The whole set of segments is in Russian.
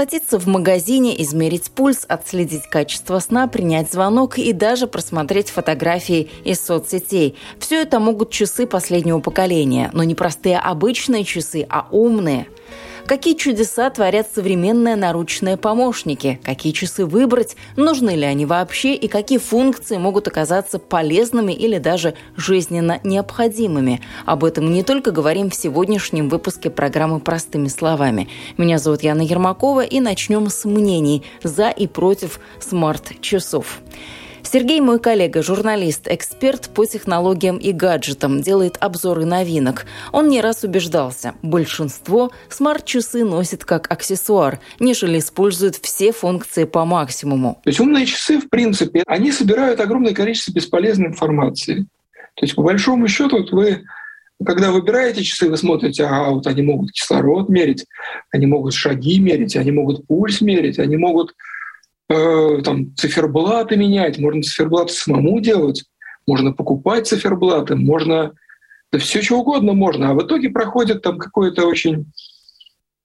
Расплатиться в магазине, измерить пульс, отследить качество сна, принять звонок и даже просмотреть фотографии из соцсетей. Все это могут часы последнего поколения, но не простые обычные часы, а умные – Какие чудеса творят современные наручные помощники? Какие часы выбрать? Нужны ли они вообще? И какие функции могут оказаться полезными или даже жизненно необходимыми? Об этом мы не только говорим в сегодняшнем выпуске программы «Простыми словами». Меня зовут Яна Ермакова, и начнем с мнений за и против смарт-часов. Сергей, мой коллега, журналист, эксперт по технологиям и гаджетам, делает обзоры новинок. Он не раз убеждался, большинство смарт-часы носит как аксессуар, нежели используют все функции по максимуму. То есть умные часы, в принципе, они собирают огромное количество бесполезной информации. То есть, по большому счету, вот вы когда выбираете часы, вы смотрите, а вот они могут кислород мерить, они могут шаги мерить, они могут пульс мерить, они могут э, там, циферблаты менять, можно циферблаты самому делать, можно покупать циферблаты, можно да все что угодно можно. А в итоге проходит там какое-то очень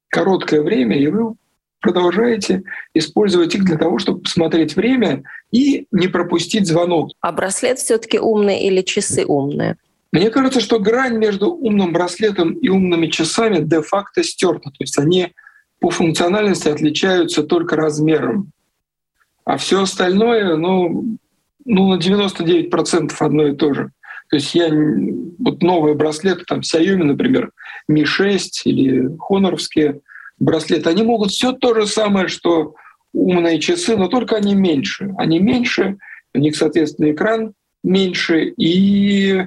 короткое время, и вы продолжаете использовать их для того, чтобы посмотреть время и не пропустить звонок. А браслет все-таки умный или часы умные? Мне кажется, что грань между умным браслетом и умными часами де-факто стерта. То есть они по функциональности отличаются только размером. А все остальное, ну, ну на 99% одно и то же. То есть я вот новые браслеты, там Xiaomi, например, Mi 6 или хоноровские браслеты, они могут все то же самое, что умные часы, но только они меньше. Они меньше, у них, соответственно, экран меньше и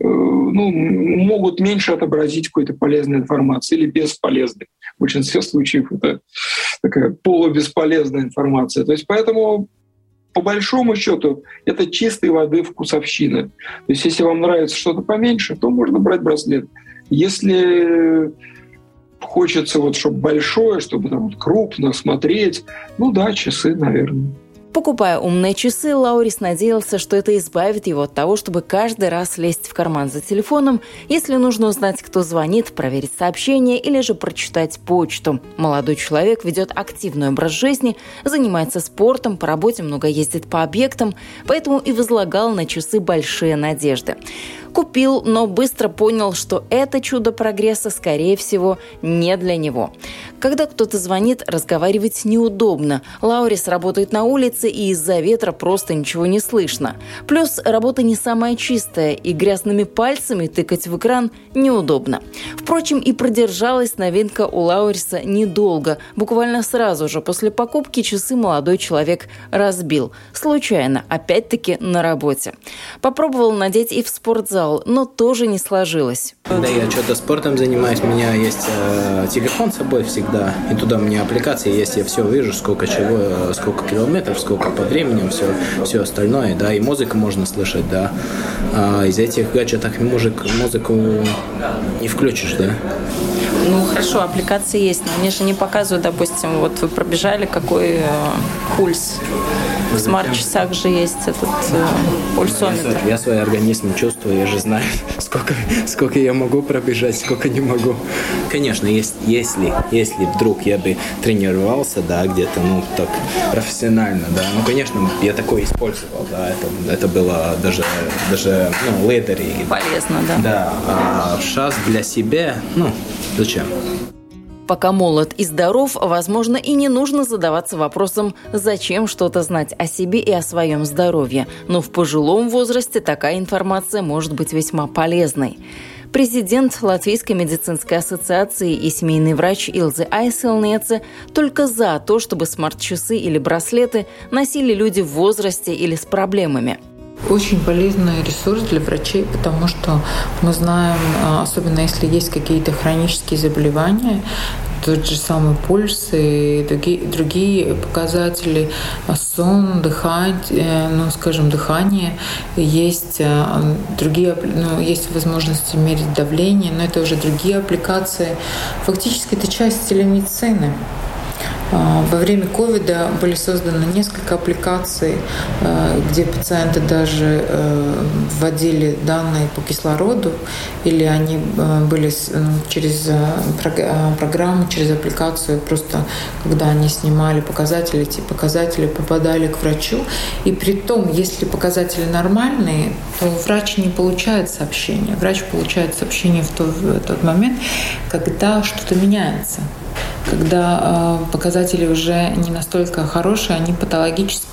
ну, могут меньше отобразить какой-то полезной информации или бесполезной. В большинстве случаев это такая полубесполезная информация. То есть поэтому по большому счету это чистой воды вкусовщина. То есть если вам нравится что-то поменьше, то можно брать браслет. Если хочется вот, чтобы большое, чтобы там крупно смотреть, ну да, часы, наверное. Покупая умные часы, Лаурис надеялся, что это избавит его от того, чтобы каждый раз лезть в карман за телефоном, если нужно узнать, кто звонит, проверить сообщение или же прочитать почту. Молодой человек ведет активный образ жизни, занимается спортом, по работе много ездит по объектам, поэтому и возлагал на часы большие надежды. Купил, но быстро понял, что это чудо прогресса, скорее всего, не для него. Когда кто-то звонит, разговаривать неудобно. Лаурис работает на улице, и из-за ветра просто ничего не слышно. Плюс работа не самая чистая, и грязными пальцами тыкать в экран неудобно. Впрочем, и продержалась новинка у Лауриса недолго. Буквально сразу же после покупки часы молодой человек разбил. Случайно, опять-таки на работе. Попробовал надеть и в спортзал, сказал, но тоже не сложилось. Да, я что-то спортом занимаюсь, у меня есть э, телефон с собой всегда, и туда у меня аппликация есть, я все вижу, сколько чего, э, сколько километров, сколько по времени, все, все остальное, да, и музыку можно слышать, да. А из этих гаджетов музык, музыку не включишь, да. Ну, хорошо, аппликации есть, но они же не показывают, допустим, вот вы пробежали, какой э, пульс. В смарт-часах же есть этот э, пульсометр. Я свой организм чувствую, я же знаю, сколько, сколько я могу пробежать, сколько не могу. Конечно, есть, если, если вдруг я бы тренировался, да, где-то, ну, так профессионально, да, ну, конечно, я такое использовал, да, это, это было даже, даже, ну, лейтери. Полезно, да. Да, а сейчас для себя, ну, зачем? Пока молод и здоров, возможно, и не нужно задаваться вопросом, зачем что-то знать о себе и о своем здоровье. Но в пожилом возрасте такая информация может быть весьма полезной. Президент Латвийской медицинской ассоциации и семейный врач Илзы Айселнеце только за то, чтобы смарт-часы или браслеты носили люди в возрасте или с проблемами – очень полезный ресурс для врачей, потому что мы знаем, а, особенно если есть какие-то хронические заболевания, тот же самый пульс и другие, другие показатели, сон, дыхание, ну, скажем, дыхание. Есть другие, ну, есть возможности мерить давление, но это уже другие аппликации. Фактически это часть телемедицины. А, во время ковида были созданы несколько аппликаций, а, где пациенты даже э, вводили данные по кислороду, или они э, были через э, программу, через аппликацию, просто когда они снимали показатели, эти показатели попадали к врачу. И при том, если показатели нормальные, то врач не получает сообщение. Врач получает сообщение в тот, в тот момент, когда что-то меняется когда э, показатели уже не настолько хорошие, они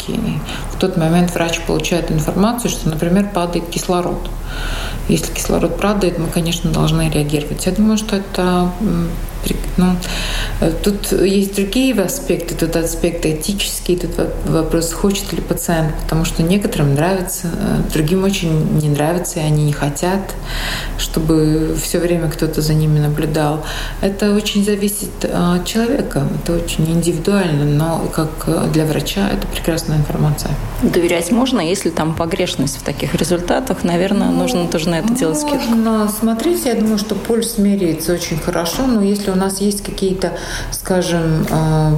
патологические. В тот момент врач получает информацию, что, например, падает кислород. Если кислород падает, мы, конечно, должны реагировать. Я думаю, что это ну, э, тут есть другие аспекты. Тут аспект этический, тут вопрос, хочет ли пациент, потому что некоторым нравится, э, другим очень не нравится, и они не хотят, чтобы все время кто-то за ними наблюдал. Это очень зависит от человека, это очень индивидуально, но как для врача это прекрасная информация. Доверять можно, если там погрешность в таких результатах, наверное, ну, нужно тоже на это делать скидку. Можно смотреть, я думаю, что пульс меряется очень хорошо, но если у нас есть какие-то, скажем, э,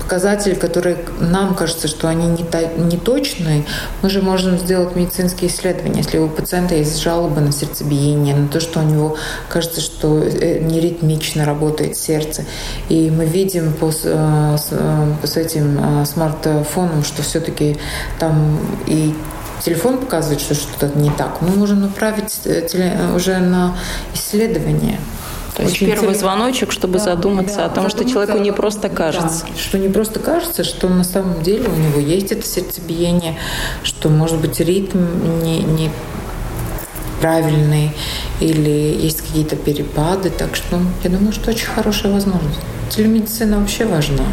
показатели, которые нам кажется, что они не, не точные, мы же можем сделать медицинские исследования. Если у пациента есть жалобы на сердцебиение, на то, что у него кажется, что э, неритмично работает сердце, и мы видим по, э, с этим смартфоном, что все-таки там и телефон показывает, что что-то не так, мы можем направить уже на исследование. То есть первый цель... звоночек, чтобы да, задуматься да, о том, что человеку не просто кажется. Да, что не просто кажется, что на самом деле у него есть это сердцебиение, что, может быть, ритм не, не правильный или есть какие-то перепады. Так что я думаю, что очень хорошая возможность. Телемедицина вообще важна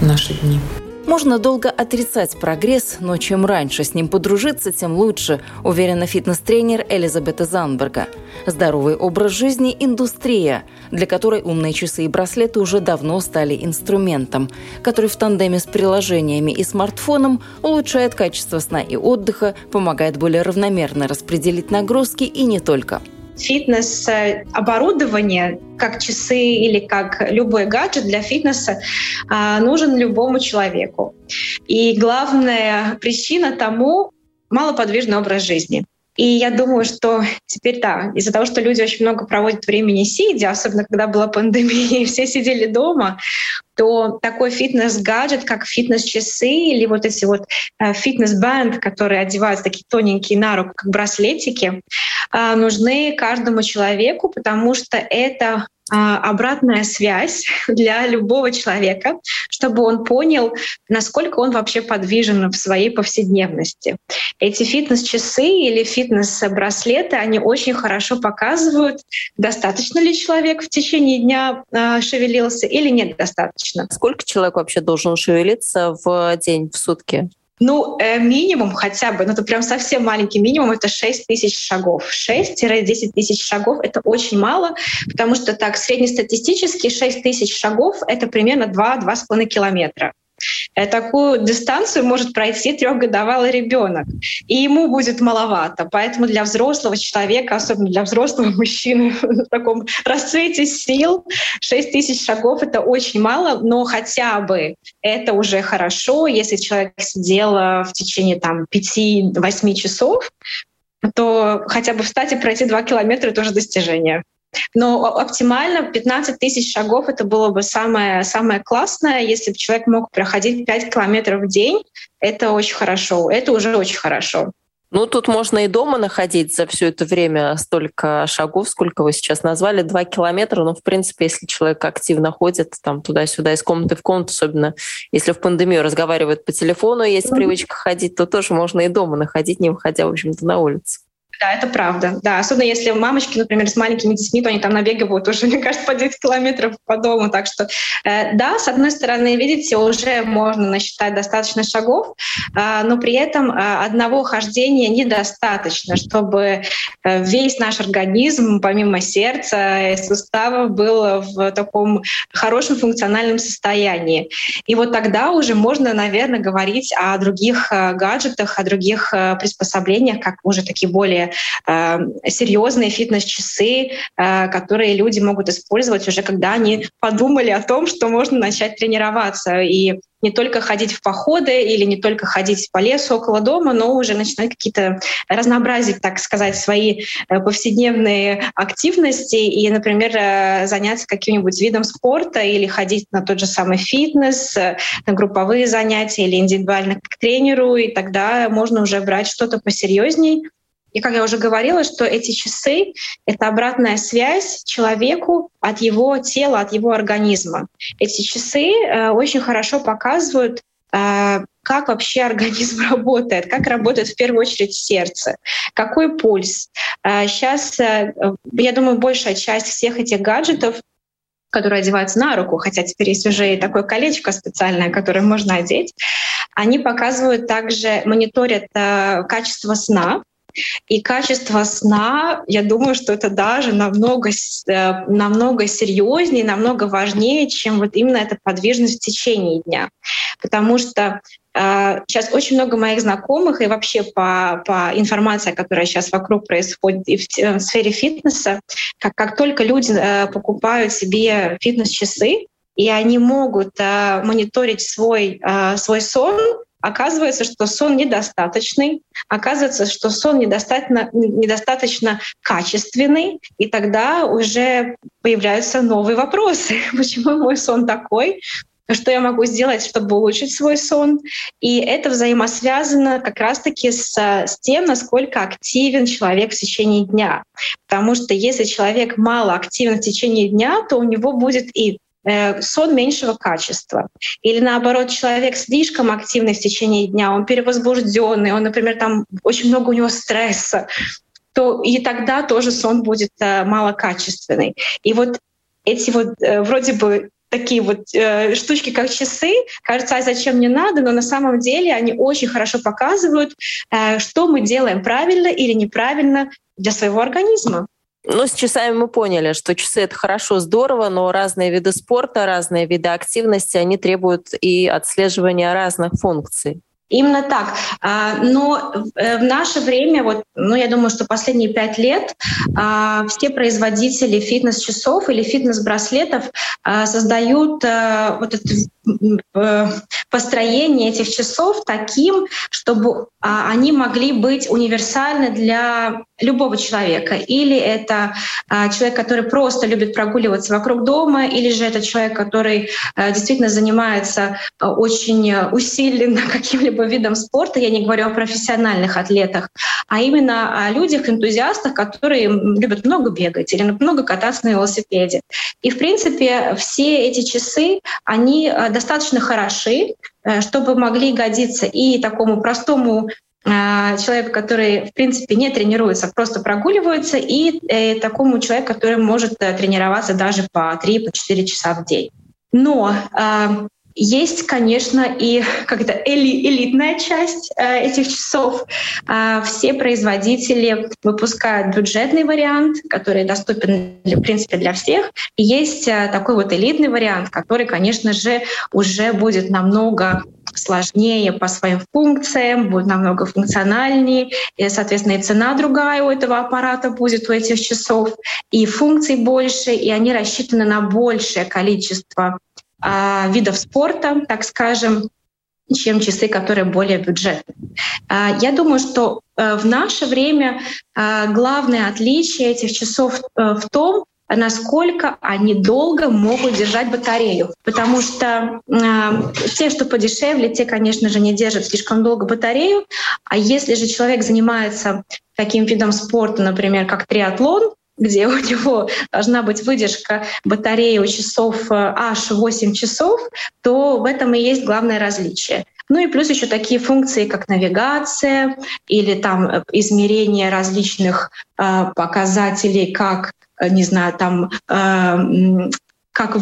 в наши дни. Можно долго отрицать прогресс, но чем раньше с ним подружиться, тем лучше, уверена фитнес-тренер Элизабета Занберга. Здоровый образ жизни – индустрия, для которой умные часы и браслеты уже давно стали инструментом, который в тандеме с приложениями и смартфоном улучшает качество сна и отдыха, помогает более равномерно распределить нагрузки и не только – фитнес-оборудование, как часы или как любой гаджет для фитнеса, а, нужен любому человеку. И главная причина тому — малоподвижный образ жизни. И я думаю, что теперь да, из-за того, что люди очень много проводят времени сидя, особенно когда была пандемия, все сидели дома, то такой фитнес-гаджет, как фитнес-часы или вот эти вот э, фитнес-банд, которые одеваются такие тоненькие на руку, как браслетики, э, нужны каждому человеку, потому что это обратная связь для любого человека, чтобы он понял, насколько он вообще подвижен в своей повседневности. Эти фитнес-часы или фитнес-браслеты, они очень хорошо показывают, достаточно ли человек в течение дня а, шевелился или нет достаточно. Сколько человек вообще должен шевелиться в день, в сутки? Ну, э, минимум хотя бы, ну это прям совсем маленький минимум, это 6 тысяч шагов. 6-10 тысяч шагов — это очень мало, потому что так, среднестатистически 6 тысяч шагов — это примерно 2-2,5 километра. Э, такую дистанцию может пройти трехгодовалый ребенок, и ему будет маловато. Поэтому для взрослого человека, особенно для взрослого мужчины в таком расцвете сил, 6 тысяч шагов — это очень мало, но хотя бы это уже хорошо. Если человек сидел э, в течение там, 5-8 часов, то хотя бы встать и пройти 2 километра — это уже достижение. Но оптимально 15 тысяч шагов это было бы самое, самое классное. Если бы человек мог проходить 5 километров в день, это очень хорошо. Это уже очень хорошо. Ну, тут можно и дома находить за все это время столько шагов, сколько вы сейчас назвали, два километра. Ну, в принципе, если человек активно ходит там туда-сюда, из комнаты в комнату, особенно если в пандемию разговаривает по телефону, есть привычка ходить, то тоже можно и дома находить, не выходя, в общем-то, на улицу. Да, это правда. Да, особенно если мамочки, например, с маленькими детьми, то они там набегивают уже, мне кажется, по 10 километров по дому. Так что, э, да, с одной стороны, видите, уже можно насчитать достаточно шагов, э, но при этом э, одного хождения недостаточно, чтобы э, весь наш организм, помимо сердца и суставов, был в таком хорошем функциональном состоянии. И вот тогда уже можно, наверное, говорить о других э, гаджетах, о других э, приспособлениях, как уже такие более э, серьезные фитнес-часы, э, которые люди могут использовать уже, когда они подумали о том, что можно начать тренироваться. И не только ходить в походы или не только ходить по лесу около дома, но уже начинать какие-то разнообразить, так сказать, свои э, повседневные активности и, например, заняться каким-нибудь видом спорта или ходить на тот же самый фитнес, на групповые занятия или индивидуально к тренеру, и тогда можно уже брать что-то посерьезней, и как я уже говорила, что эти часы — это обратная связь человеку от его тела, от его организма. Эти часы э, очень хорошо показывают, э, как вообще организм работает, как работает в первую очередь сердце, какой пульс. Сейчас, э, я думаю, большая часть всех этих гаджетов которые одеваются на руку, хотя теперь есть уже и такое колечко специальное, которое можно одеть, они показывают также, мониторят качество сна, и качество сна, я думаю, что это даже намного, э, намного серьезнее, намного важнее, чем вот именно эта подвижность в течение дня. Потому что Сейчас э, очень много моих знакомых и вообще по, по информации, которая сейчас вокруг происходит и в, сфере фитнеса, как, как только люди э, покупают себе фитнес-часы, и они могут мониторить свой, свой сон, Оказывается, что сон недостаточный, оказывается, что сон недостаточно, недостаточно качественный, и тогда уже появляются новые вопросы. Почему мой сон такой? что я могу сделать, чтобы улучшить свой сон. И это взаимосвязано как раз-таки с, с тем, насколько активен человек в течение дня. Потому что если человек мало активен в течение дня, то у него будет и сон меньшего качества. Или наоборот, человек слишком активный в течение дня, он перевозбужденный, он, например, там очень много у него стресса, то и тогда тоже сон будет э, малокачественный. И вот эти вот э, вроде бы такие вот э, штучки, как часы, кажется, а зачем мне надо, но на самом деле они очень хорошо показывают, э, что мы делаем правильно или неправильно для своего организма. Ну, с часами мы поняли, что часы — это хорошо, здорово, но разные виды спорта, разные виды активности, они требуют и отслеживания разных функций. Именно так. А, но э, в наше время, вот, ну, я думаю, что последние пять лет а, все производители фитнес-часов или фитнес-браслетов а, создают вот это э, построение этих часов таким, чтобы они могли быть универсальны для любого человека. Или это человек, который просто любит прогуливаться вокруг дома, или же это человек, который действительно занимается очень усиленно каким-либо либо видом спорта, я не говорю о профессиональных атлетах, а именно о людях, энтузиастах, которые любят много бегать или много кататься на велосипеде. И, в принципе, все эти часы, они достаточно хороши, э, чтобы могли годиться и такому простому э, человеку, который, в принципе, не тренируется, просто прогуливается, и э, такому человеку, который может тренироваться даже по 3-4 по часа в день. Но есть, конечно, и когда эли, элитная часть э, этих часов. Э, все производители выпускают бюджетный вариант, который доступен, в принципе, для всех. И есть э, такой вот элитный вариант, который, конечно же, уже будет намного сложнее по своим функциям, будет намного функциональнее, и, соответственно, и цена другая у этого аппарата будет у этих часов, и функций больше, и они рассчитаны на большее количество а, видов спорта, так скажем, чем часы, которые более бюджетные. А, я думаю, что э, в наше время а, главное отличие этих часов э, в том, насколько они долго могут держать батарею. Потому что э, те, что подешевле, те, конечно же, не держат слишком долго батарею. А если же человек занимается таким видом спорта, например, как триатлон, где у него должна быть выдержка батареи у часов э, аж 8 часов, то в этом и есть главное различие. Ну и плюс еще такие функции, как навигация или там измерение различных э, показателей, как не знаю, там как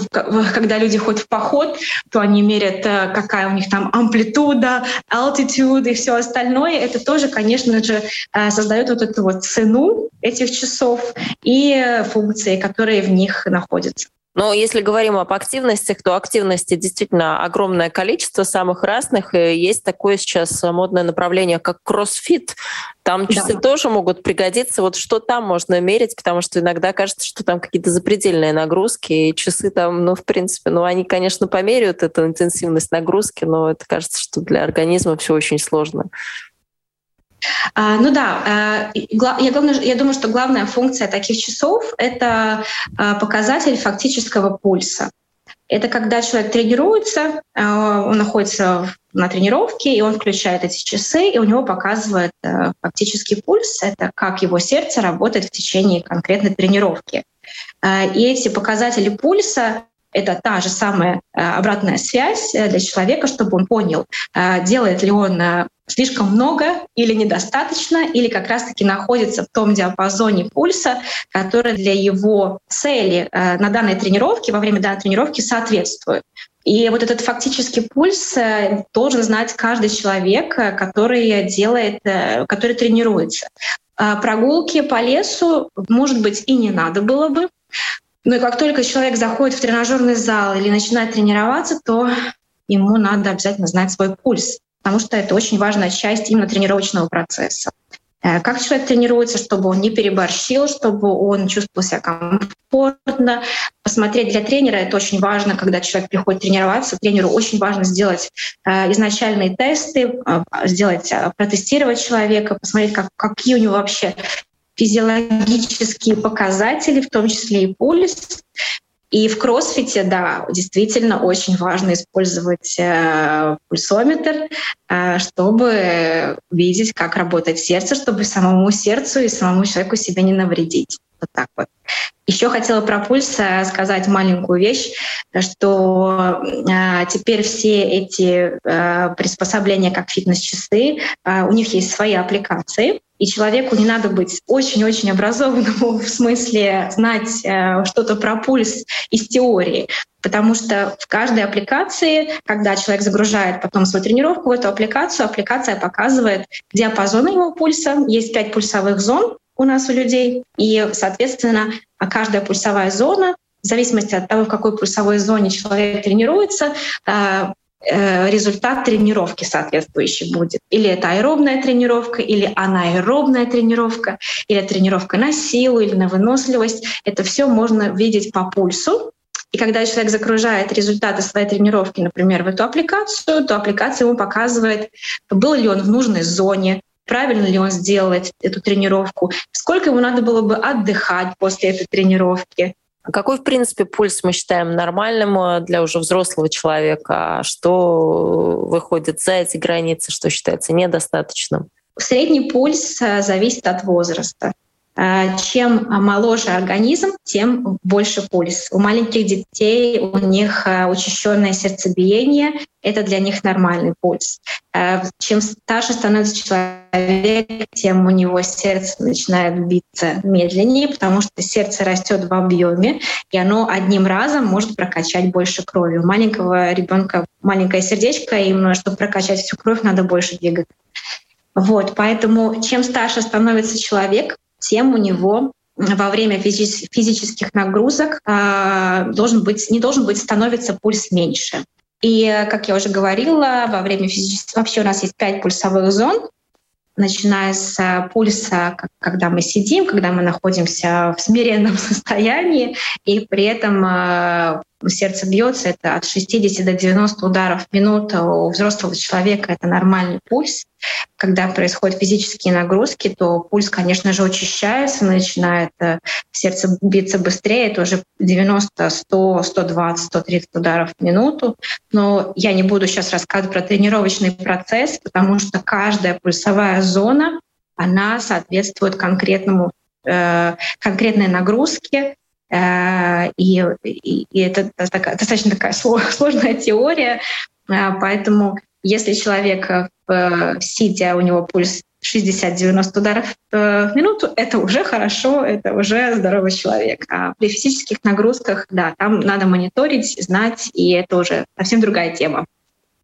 когда люди ходят в поход, то они мерят, э, какая у них там амплитуда, altitude и все остальное. Это тоже, конечно же, э, создает вот эту вот цену этих часов и функции, которые в них находятся. Но если говорим об активностях, то активности действительно огромное количество самых разных. И есть такое сейчас модное направление, как кроссфит. Там часы да. тоже могут пригодиться. Вот что там можно мерить, потому что иногда кажется, что там какие-то запредельные нагрузки, и часы там, ну, в принципе, ну, они, конечно, померяют эту интенсивность нагрузки, но это кажется, что для организма все очень сложно. А, ну да, э, я, главное, я думаю, что главная функция таких часов — это э, показатель фактического пульса. Это когда человек тренируется, э, он находится на тренировке, и он включает эти часы, и у него показывает фактический пульс. Это как его сердце работает в течение конкретной тренировки. И эти показатели пульса это та же самая обратная связь для человека, чтобы он понял, делает ли он слишком много или недостаточно, или как раз-таки находится в том диапазоне пульса, который для его цели э, на данной тренировке, во время данной тренировки соответствует. И вот этот фактический пульс э, должен знать каждый человек, э, который делает, который тренируется. Прогулки по лесу, может быть, и не надо было бы. Но как только человек заходит в тренажерный зал или начинает тренироваться, то ему надо обязательно знать свой пульс потому что это очень важная часть именно тренировочного процесса. Э, как человек тренируется, чтобы он не переборщил, чтобы он чувствовал себя комфортно. Посмотреть для тренера это очень важно, когда человек приходит тренироваться. Тренеру очень важно сделать э, изначальные тесты, э, сделать, протестировать человека, посмотреть, как, какие у него вообще физиологические показатели, в том числе и пульс, и в кроссфите, да, действительно очень важно использовать э, пульсометр, э, чтобы видеть, как работает сердце, чтобы самому сердцу и самому человеку себе не навредить. Вот так вот. Еще хотела про пульс э, сказать маленькую вещь, что теперь все эти приспособления, как фитнес-часы, у них есть свои аппликации, и человеку не надо быть очень-очень образованным в смысле знать что-то про пульс из теории, потому что в каждой аппликации, когда человек загружает потом свою тренировку в эту аппликацию, аппликация показывает диапазон его пульса, есть пять пульсовых зон, у нас у людей. И, соответственно, каждая пульсовая зона, в зависимости от того, в какой пульсовой зоне человек тренируется, э, э, результат тренировки соответствующий будет. Или это аэробная тренировка, или анаэробная тренировка, или тренировка на силу, или на выносливость. Это все можно видеть по пульсу. И когда человек загружает результаты своей тренировки, например, в эту аппликацию, то аппликация ему показывает, был ли он в нужной зоне, правильно ли он сделал эту тренировку, сколько ему надо было бы отдыхать после этой тренировки. Какой, в принципе, пульс мы считаем нормальным э, для уже взрослого человека? Что выходит за эти границы, что считается недостаточным? Средний пульс э, зависит от возраста. Э, чем моложе организм, тем больше пульс. У маленьких детей у них учащенное сердцебиение, это для них нормальный пульс. Чем старше становится человек, тем у него сердце начинает биться медленнее, потому что сердце растет в объеме, и оно одним разом может прокачать больше крови. У маленького ребенка маленькое сердечко, и чтобы прокачать всю кровь, надо больше двигаться. Вот, поэтому чем старше становится человек, тем у него во время физических нагрузок э, должен быть, не должен быть становиться пульс меньше. И, как я уже говорила, во время физического... Вообще у нас есть пять пульсовых зон, начиная с э, пульса, когда мы сидим, когда мы находимся в смиренном состоянии, и при этом э, сердце бьется, это от 60 до 90 ударов в минуту. У взрослого человека это нормальный пульс. Когда происходят физические нагрузки, то пульс, конечно же, учащается, начинает э, сердце биться быстрее, это уже 90, 100, 120, 130 ударов в минуту. Но я не буду сейчас рассказывать про тренировочный процесс, потому что каждая пульсовая зона, она соответствует конкретному э, конкретной нагрузке, и, и, и это такая, достаточно такая сложная теория, э, поэтому Если человек в сидя, у него пульс 60-90 ударов в минуту, это уже хорошо, это уже здоровый человек. А при физических нагрузках, да, там надо мониторить, знать, и это уже совсем другая тема.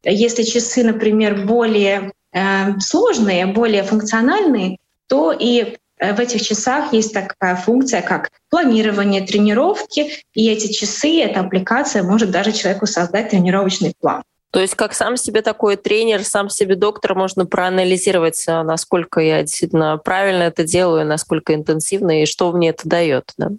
Если часы, например, более э, сложные, более функциональные, то и э, в этих часах есть такая функция, как планирование тренировки, и эти часы, эта аппликация может даже человеку создать тренировочный план. То есть как сам себе такой тренер, сам себе доктор можно проанализировать, а, насколько я действительно правильно это делаю, насколько интенсивно и что мне это дает. Да?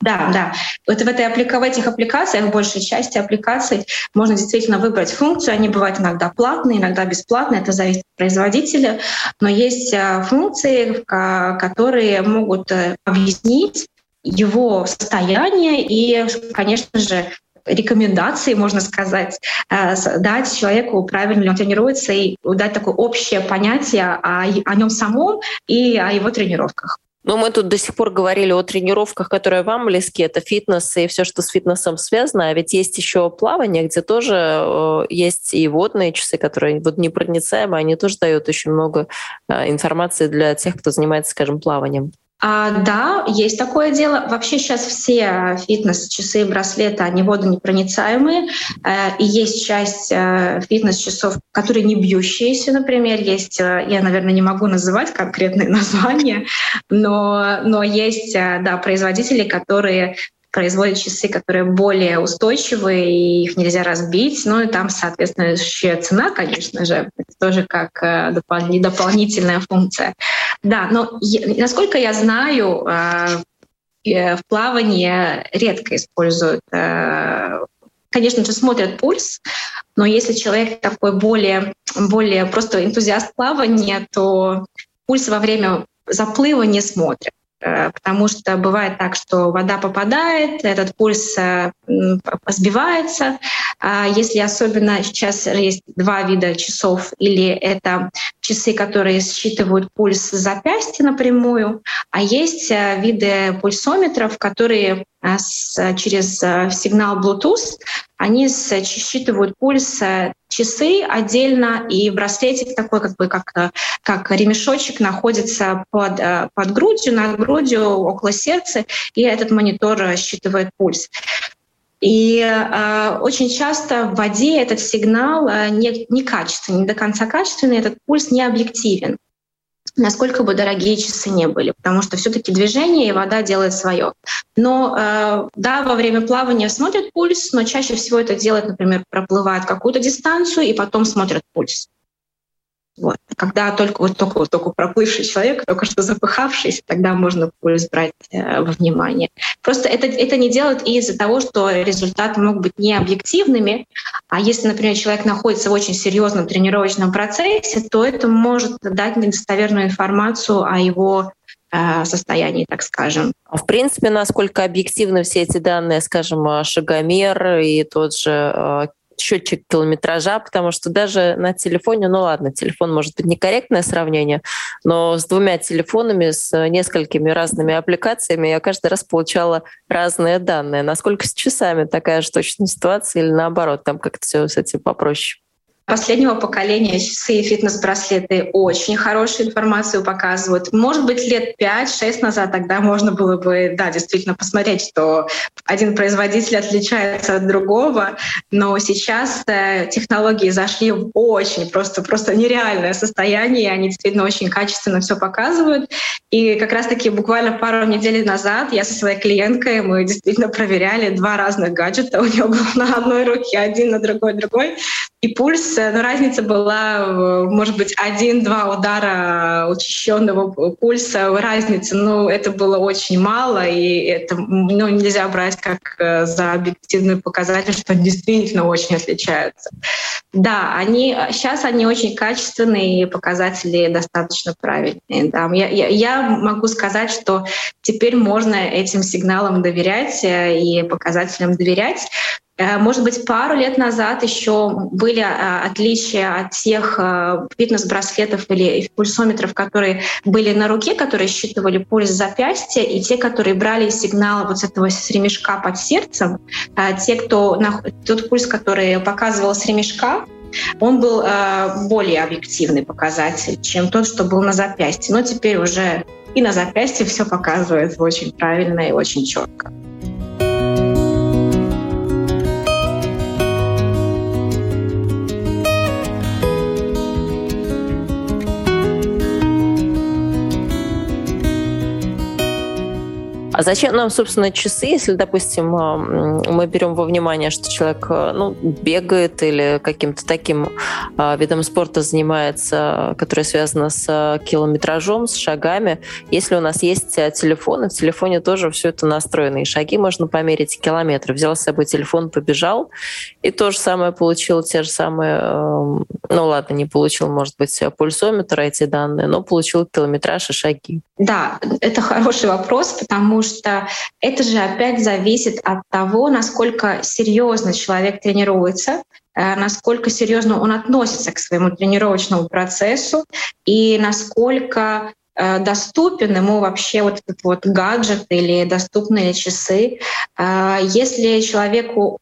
Да, да. Вот в, этой, в этих аппликациях, в большей части аппликаций, можно действительно выбрать функцию. Они бывают иногда платные, иногда бесплатные, это зависит от производителя. Но есть а, функции, которые могут э, объяснить его состояние и, конечно же, рекомендации, можно сказать, э, дать человеку, правильно ли он тренируется, и дать такое общее понятие о, о нем самом и о его тренировках. Но мы тут до сих пор говорили о тренировках, которые вам близки, это фитнес и все, что с фитнесом связано. А ведь есть еще плавание, где тоже э, есть и водные часы, которые вот непроницаемые, они тоже дают очень много э, информации для тех, кто занимается, скажем, плаванием. А, да, есть такое дело. Вообще сейчас все фитнес-часы браслеты, они водонепроницаемые. Э, и есть часть э, фитнес-часов, которые не бьющиеся, например. Есть, э, я, наверное, не могу называть конкретные названия, но, но есть да, производители, которые производят часы, которые более устойчивые, и их нельзя разбить. Ну и там, соответственно, еще цена, конечно же, это тоже как э, дополнительная функция. Да, но насколько я знаю, э, э, в плавании редко используют конечно же, смотрят пульс, но если человек такой более, более просто энтузиаст плавания, то пульс во время заплыва не смотрят. Э, потому что бывает так, что вода попадает, этот пульс э, сбивается. А если особенно сейчас есть два вида часов, или это часы, которые считывают пульс запястья напрямую, а есть э, виды пульсометров, которые через сигнал Bluetooth они считывают пульс часы отдельно, и браслетик такой, как бы как, как ремешочек находится под, э, под грудью, над грудью, около сердца, и этот монитор считывает пульс. И э, очень часто в воде этот сигнал э, не, не качественный, не до конца качественный, этот пульс не объективен насколько бы дорогие часы не были, потому что все-таки движение и вода делает свое. Но э, да, во время плавания смотрят пульс, но чаще всего это делают, например, проплывают какую-то дистанцию и потом смотрят пульс. Вот. Когда только вот только, вот только проплывший человек, только что запыхавшийся, тогда можно пульс брать э, во внимание. Просто это, это не делают из-за того, что результаты могут быть не объективными. А если, например, человек находится в очень серьезном тренировочном процессе, то это может дать недостоверную информацию о его э, состоянии, так скажем. А в принципе, насколько объективны все эти данные, скажем, шагомер и тот же э, счетчик километража, потому что даже на телефоне, ну ладно, телефон может быть некорректное сравнение, но с двумя телефонами, с несколькими разными аппликациями я каждый раз получала разные данные. Насколько с часами такая же точная ситуация или наоборот, там как-то все с этим попроще? Последнего поколения часы и фитнес-браслеты очень хорошую информацию показывают. Может быть, лет 5-6 назад тогда можно было бы, да, действительно посмотреть, что один производитель отличается от другого, но сейчас э, технологии зашли в очень просто, просто нереальное состояние, они действительно очень качественно все показывают. И как раз-таки буквально пару недель назад я со своей клиенткой, мы действительно проверяли два разных гаджета, у нее был на одной руке один, на другой другой, и пульс, э, но разница была, может быть, один-два удара учащенного пульса, разница, но это было очень мало, и это ну, нельзя брать как э, за объективный показатель, что действительно очень отличаются. Да, они, сейчас они очень качественные, и показатели достаточно правильные. Да. Я, я, я могу сказать, что теперь можно этим сигналам доверять э, и показателям доверять. Э, может быть, пару лет назад еще были э, отличия от тех э, фитнес-браслетов или пульсометров, которые были на руке, которые считывали пульс запястья, и те, которые брали сигнал вот с этого с ремешка под сердцем. Те, кто тот пульс, который показывал с ремешка, он был более объективный показатель, чем тот, что был на запястье. Но теперь уже и на запястье все показывает очень правильно и очень четко. А зачем нам, собственно, часы, если, допустим, а, мы берем во внимание, что человек а, ну, бегает или каким-то таким а, видом спорта занимается, который связан с километражом, с шагами. Если у нас есть телефон, и в телефоне тоже все это настроено, и шаги можно померить, и километры. Взял с собой телефон, побежал, и то же самое получил, те же самые, ну ладно, не получил, может быть, пульсометр, эти данные, но получил километраж и шаги. Да, это хороший вопрос, потому что это же опять зависит от того, насколько серьезно человек тренируется, э, насколько серьезно он относится к своему тренировочному процессу и насколько э, доступен ему вообще вот этот вот гаджет или доступные часы. Э, если человеку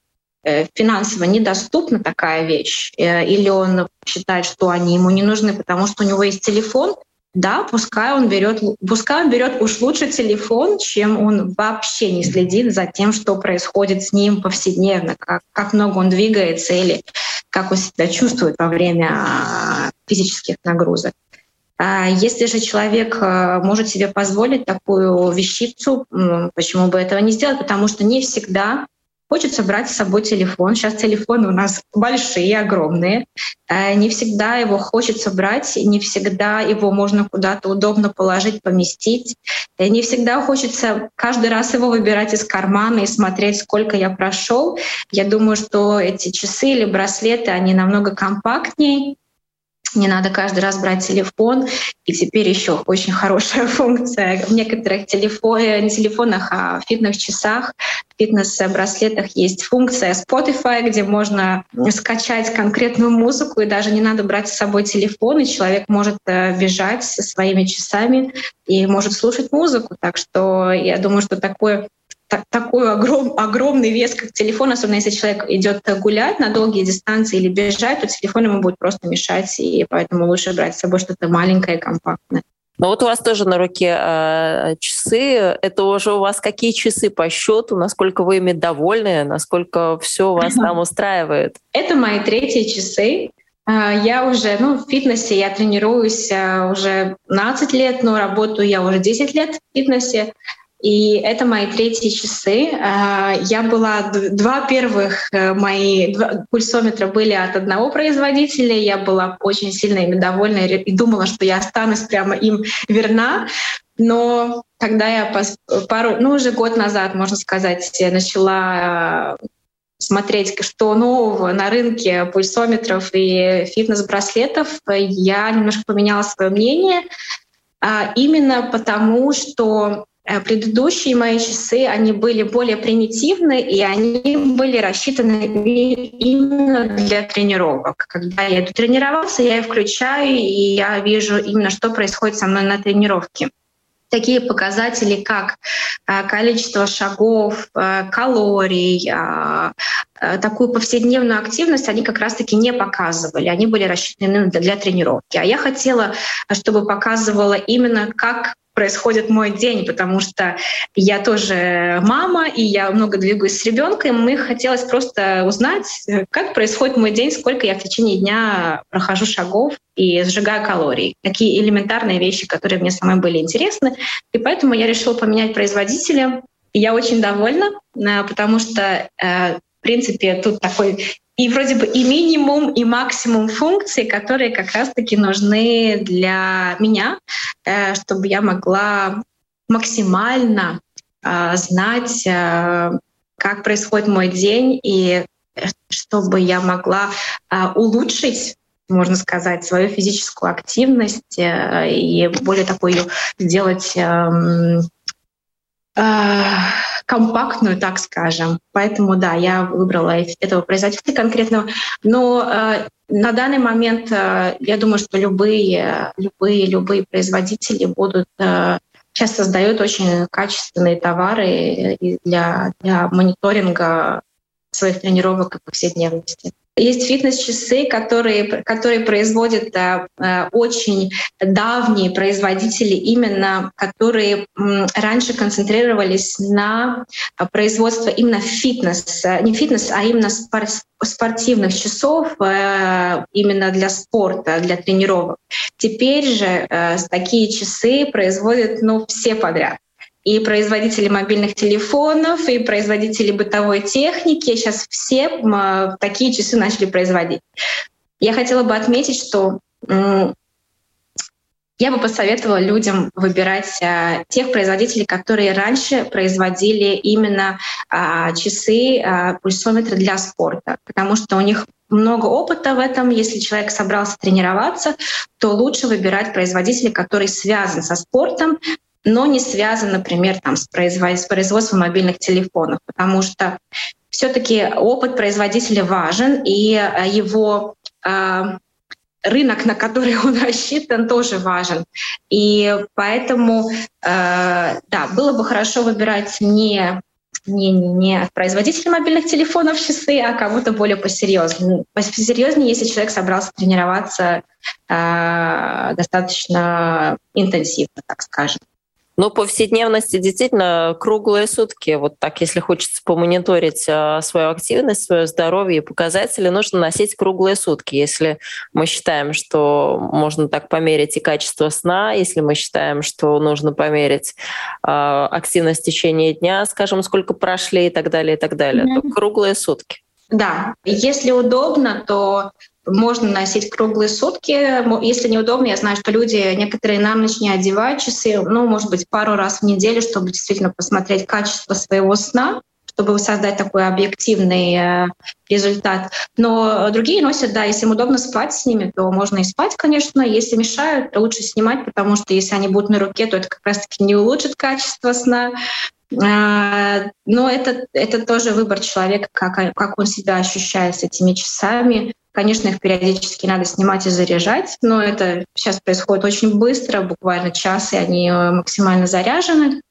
финансово недоступна такая вещь, или он считает, что они ему не нужны, потому что у него есть телефон, да, пускай он берет, пускай он берет уж лучше телефон, чем он вообще не следит за тем, что происходит с ним повседневно, как, как много он двигается или как он себя чувствует во время а, физических нагрузок. А если же человек а, может себе позволить такую вещицу, почему бы этого не сделать? Потому что не всегда Хочется брать с собой телефон. Сейчас телефоны у нас большие, огромные. Э, не всегда его хочется брать, не всегда его можно куда-то удобно положить, поместить. Э, не всегда хочется каждый раз его выбирать из кармана и смотреть, сколько я прошел. Я думаю, что эти часы или браслеты, они намного компактнее, не надо каждый раз брать телефон. И теперь еще очень хорошая функция. В некоторых телефон, не телефонах, а фитнес-часах, фитнес-браслетах есть функция Spotify, где можно скачать конкретную музыку, и даже не надо брать с собой телефон, и человек может э, бежать со своими часами и может слушать музыку. Так что я думаю, что такое такой огром, огромный вес, как телефон, особенно если человек идет гулять на долгие дистанции или бежать, то телефон ему будет просто мешать, и поэтому лучше брать с собой что-то маленькое и компактное. Но вот у вас тоже на руке э, часы. Это уже у вас какие часы по счету? Насколько вы ими довольны? Насколько все вас там устраивает? Это мои третьи часы. Я уже, ну, в фитнесе я тренируюсь уже 15 лет, но работаю я уже 10 лет в фитнесе. И это мои третьи часы. А, я была два первых э, мои два пульсометра были от одного производителя. Я была очень сильно ими довольна и думала, что я останусь прямо им верна. Но когда я пару, ну уже год назад, можно сказать, начала э, смотреть, что нового на рынке пульсометров и фитнес-браслетов, я немножко поменяла свое мнение. А, именно потому, что предыдущие мои часы, они были более примитивны, и они были рассчитаны именно для тренировок. Когда я иду тренироваться, я их включаю, и я вижу именно, что происходит со мной на тренировке. Такие показатели, как э, количество шагов, э, калорий, такую повседневную активность они как раз-таки не показывали. Они были рассчитаны для тренировки. А я хотела, чтобы показывала именно, как происходит мой день, потому что я тоже мама, и я много двигаюсь с ребенком. Мне хотелось просто узнать, как происходит мой день, сколько я в течение дня прохожу шагов и сжигаю калорий. Такие элементарные вещи, которые мне самой были интересны. И поэтому я решила поменять производителя. И я очень довольна, э, потому что э, в принципе, тут такой и вроде бы и минимум, и максимум функций, которые как раз-таки нужны для меня, э, чтобы я могла максимально э, знать, э, как происходит мой день, и чтобы я могла улучшить можно сказать, свою физическую активность и более такую сделать эм, компактную, так скажем. Поэтому, да, я выбрала этого производителя конкретного. Но э, на данный момент э, я думаю, что любые, любые, любые производители будут э, сейчас создают очень качественные товары для, для мониторинга своих тренировок и повседневности. Есть фитнес-часы, которые, которые производят а, очень давние производители, именно которые м, раньше концентрировались на производство именно фитнес, не фитнес, а именно спор спортивных часов а, именно для спорта, для тренировок. Теперь же а, такие часы производят ну, все подряд и производители мобильных телефонов, и производители бытовой техники. Сейчас все такие часы начали производить. Я хотела бы отметить, что я бы посоветовала людям выбирать а, тех производителей, которые раньше производили именно а, часы, а, пульсометры для спорта, потому что у них много опыта в этом. Если человек собрался тренироваться, то лучше выбирать производителей, который связан со спортом, но не связан, например, там, с, производством, с производством мобильных телефонов, потому что все-таки опыт производителя важен, и э, его э, рынок, на который он рассчитан, тоже важен. И поэтому, э, да, было бы хорошо выбирать не не, не производителя мобильных телефонов часы, а кого-то более посерьезнее. Посерьезнее, если человек собрался тренироваться э, достаточно интенсивно, так скажем. Ну, повседневности действительно круглые сутки. Вот так, если хочется помониторить а, свою активность, свое здоровье и показатели, нужно носить круглые сутки. Если мы считаем, что можно так померить и качество сна, если мы считаем, что нужно померить э, активность в течение дня, скажем, сколько прошли и так далее, и так далее, mm-hmm. то круглые сутки. Да, если удобно, то можно носить круглые сутки. Если неудобно, я знаю, что люди, некоторые на ночь не одевают часы, ну, может быть, пару раз в неделю, чтобы действительно посмотреть качество своего сна, чтобы создать такой объективный э, результат. Но другие носят, да, если им удобно спать с ними, то можно и спать, конечно. Если мешают, то лучше снимать, потому что если они будут на руке, то это как раз-таки не улучшит качество сна. А, но это, это тоже выбор человека, как, как он себя ощущает с этими часами. Конечно, их периодически надо снимать и заряжать, но это сейчас происходит очень быстро, буквально час, и они э, максимально заряжены.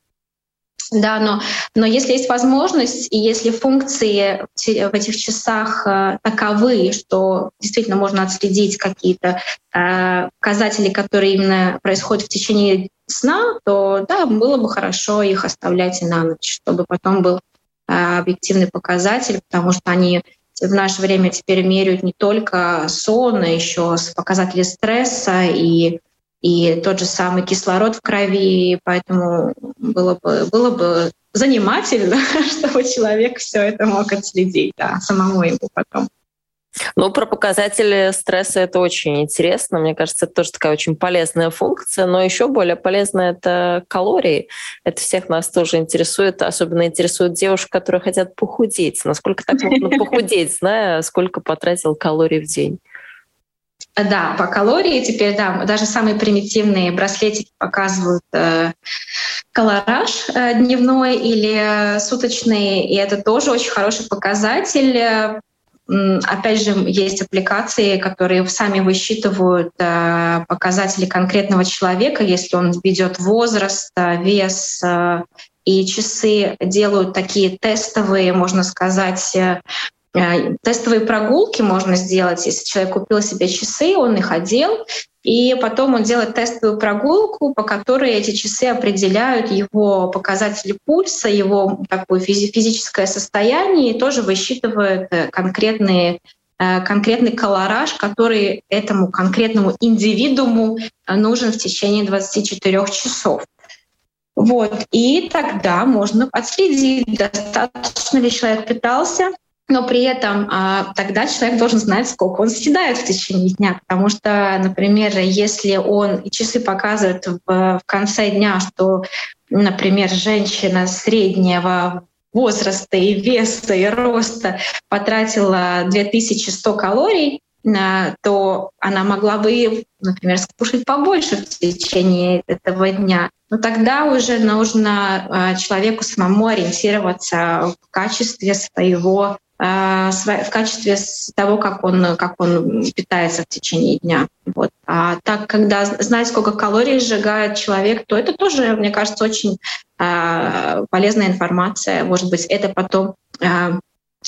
Да, но, но если есть возможность, и если функции в этих часах э, таковы, что действительно можно отследить какие-то э, показатели, которые именно происходят в течение сна, то да, было бы хорошо их оставлять и на ночь, чтобы потом был объективный показатель, потому что они в наше время теперь меряют не только сон, но еще с показателей стресса и, и тот же самый кислород в крови. Поэтому было бы, было бы занимательно, чтобы человек все это мог отследить, да, самому ему потом. Ну, про показатели стресса это очень интересно. Мне кажется, это тоже такая очень полезная функция. Но еще более полезная это калории. Это всех нас тоже интересует. Особенно интересует девушек, которые хотят похудеть. Насколько так можно похудеть, зная, сколько потратил калорий в день? Да, по калории теперь, да, даже самые примитивные браслетики показывают э, колораж э, дневной или э, суточный, и это тоже очень хороший показатель Опять же, есть аппликации, которые сами высчитывают э, показатели конкретного человека, если он ведет возраст, э, вес, э, и часы делают такие тестовые, можно сказать, тестовые прогулки можно сделать. Если человек купил себе часы, он их одел, и потом он делает тестовую прогулку, по которой эти часы определяют его показатели пульса, его такое физическое состояние, и тоже высчитывают э, конкретные э, конкретный колораж, который этому конкретному индивидууму э, нужен в течение 24 часов. Вот. И тогда можно отследить, достаточно ли человек питался, но при этом а, тогда человек должен знать, сколько он съедает в течение дня. Потому что, например, если он часы показывают в, в конце дня, что, например, женщина среднего возраста и веса и роста потратила 2100 калорий, а, то она могла бы, например, скушать побольше в течение этого дня. Но тогда уже нужно а, человеку самому ориентироваться в качестве своего в качестве того, как он, как он питается в течение дня. Вот. А так, когда знать, сколько калорий сжигает человек, то это тоже, мне кажется, очень а, полезная информация. Может быть, это потом а,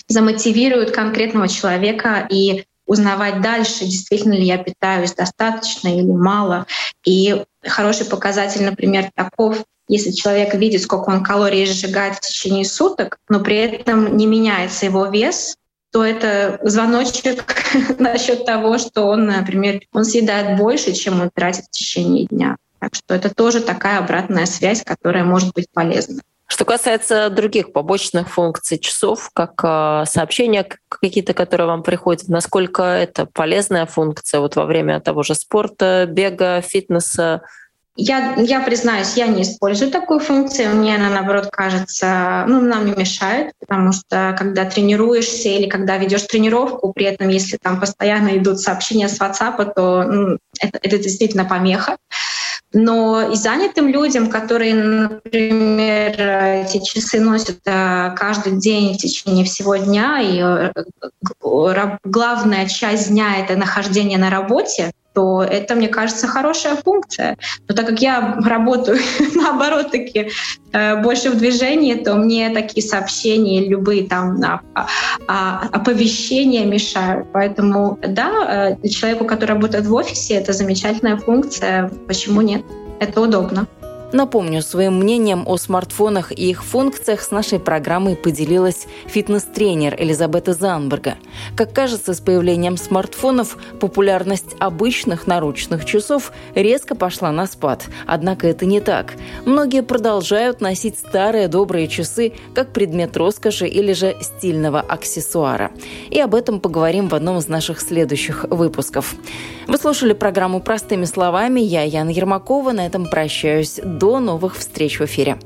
замотивируют конкретного человека и узнавать дальше, действительно ли я питаюсь достаточно или мало. И хороший показатель, например, таков, если человек видит, сколько он калорий сжигает в течение суток, но при этом не меняется его вес, то это звоночек насчет того, что он, например, он съедает больше, чем он тратит в течение дня. Так что это тоже такая обратная связь, которая может быть полезна. Что касается других побочных функций часов, как э, сообщения какие-то, которые вам приходят, насколько это полезная функция вот во время того же спорта, бега, фитнеса? Я, я признаюсь, я не использую такую функцию. Мне она, наоборот, кажется, ну, нам не мешает, потому что когда тренируешься или когда ведешь тренировку, при этом, если там постоянно идут сообщения с WhatsApp, то ну, это, это действительно помеха. Но и занятым людям, которые, например, эти часы носят э, каждый день в течение всего дня, и э, главная часть дня — это нахождение на работе, то это, мне кажется, хорошая функция. Но так как я работаю, наоборот, таки э, больше в движении, то мне такие сообщения, любые там оповещения мешают. Поэтому, да, человеку, который работает в офисе, это замечательная функция. Почему нет? Это удобно. Напомню, своим мнением о смартфонах и их функциях с нашей программой поделилась фитнес-тренер Элизабета Занберга. Как кажется, с появлением смартфонов популярность обычных наручных часов резко пошла на спад. Однако это не так. Многие продолжают носить старые добрые часы как предмет роскоши или же стильного аксессуара. И об этом поговорим в одном из наших следующих выпусков. Вы слушали программу «Простыми словами». Я, Яна Ермакова. На этом прощаюсь. До новых встреч в эфире.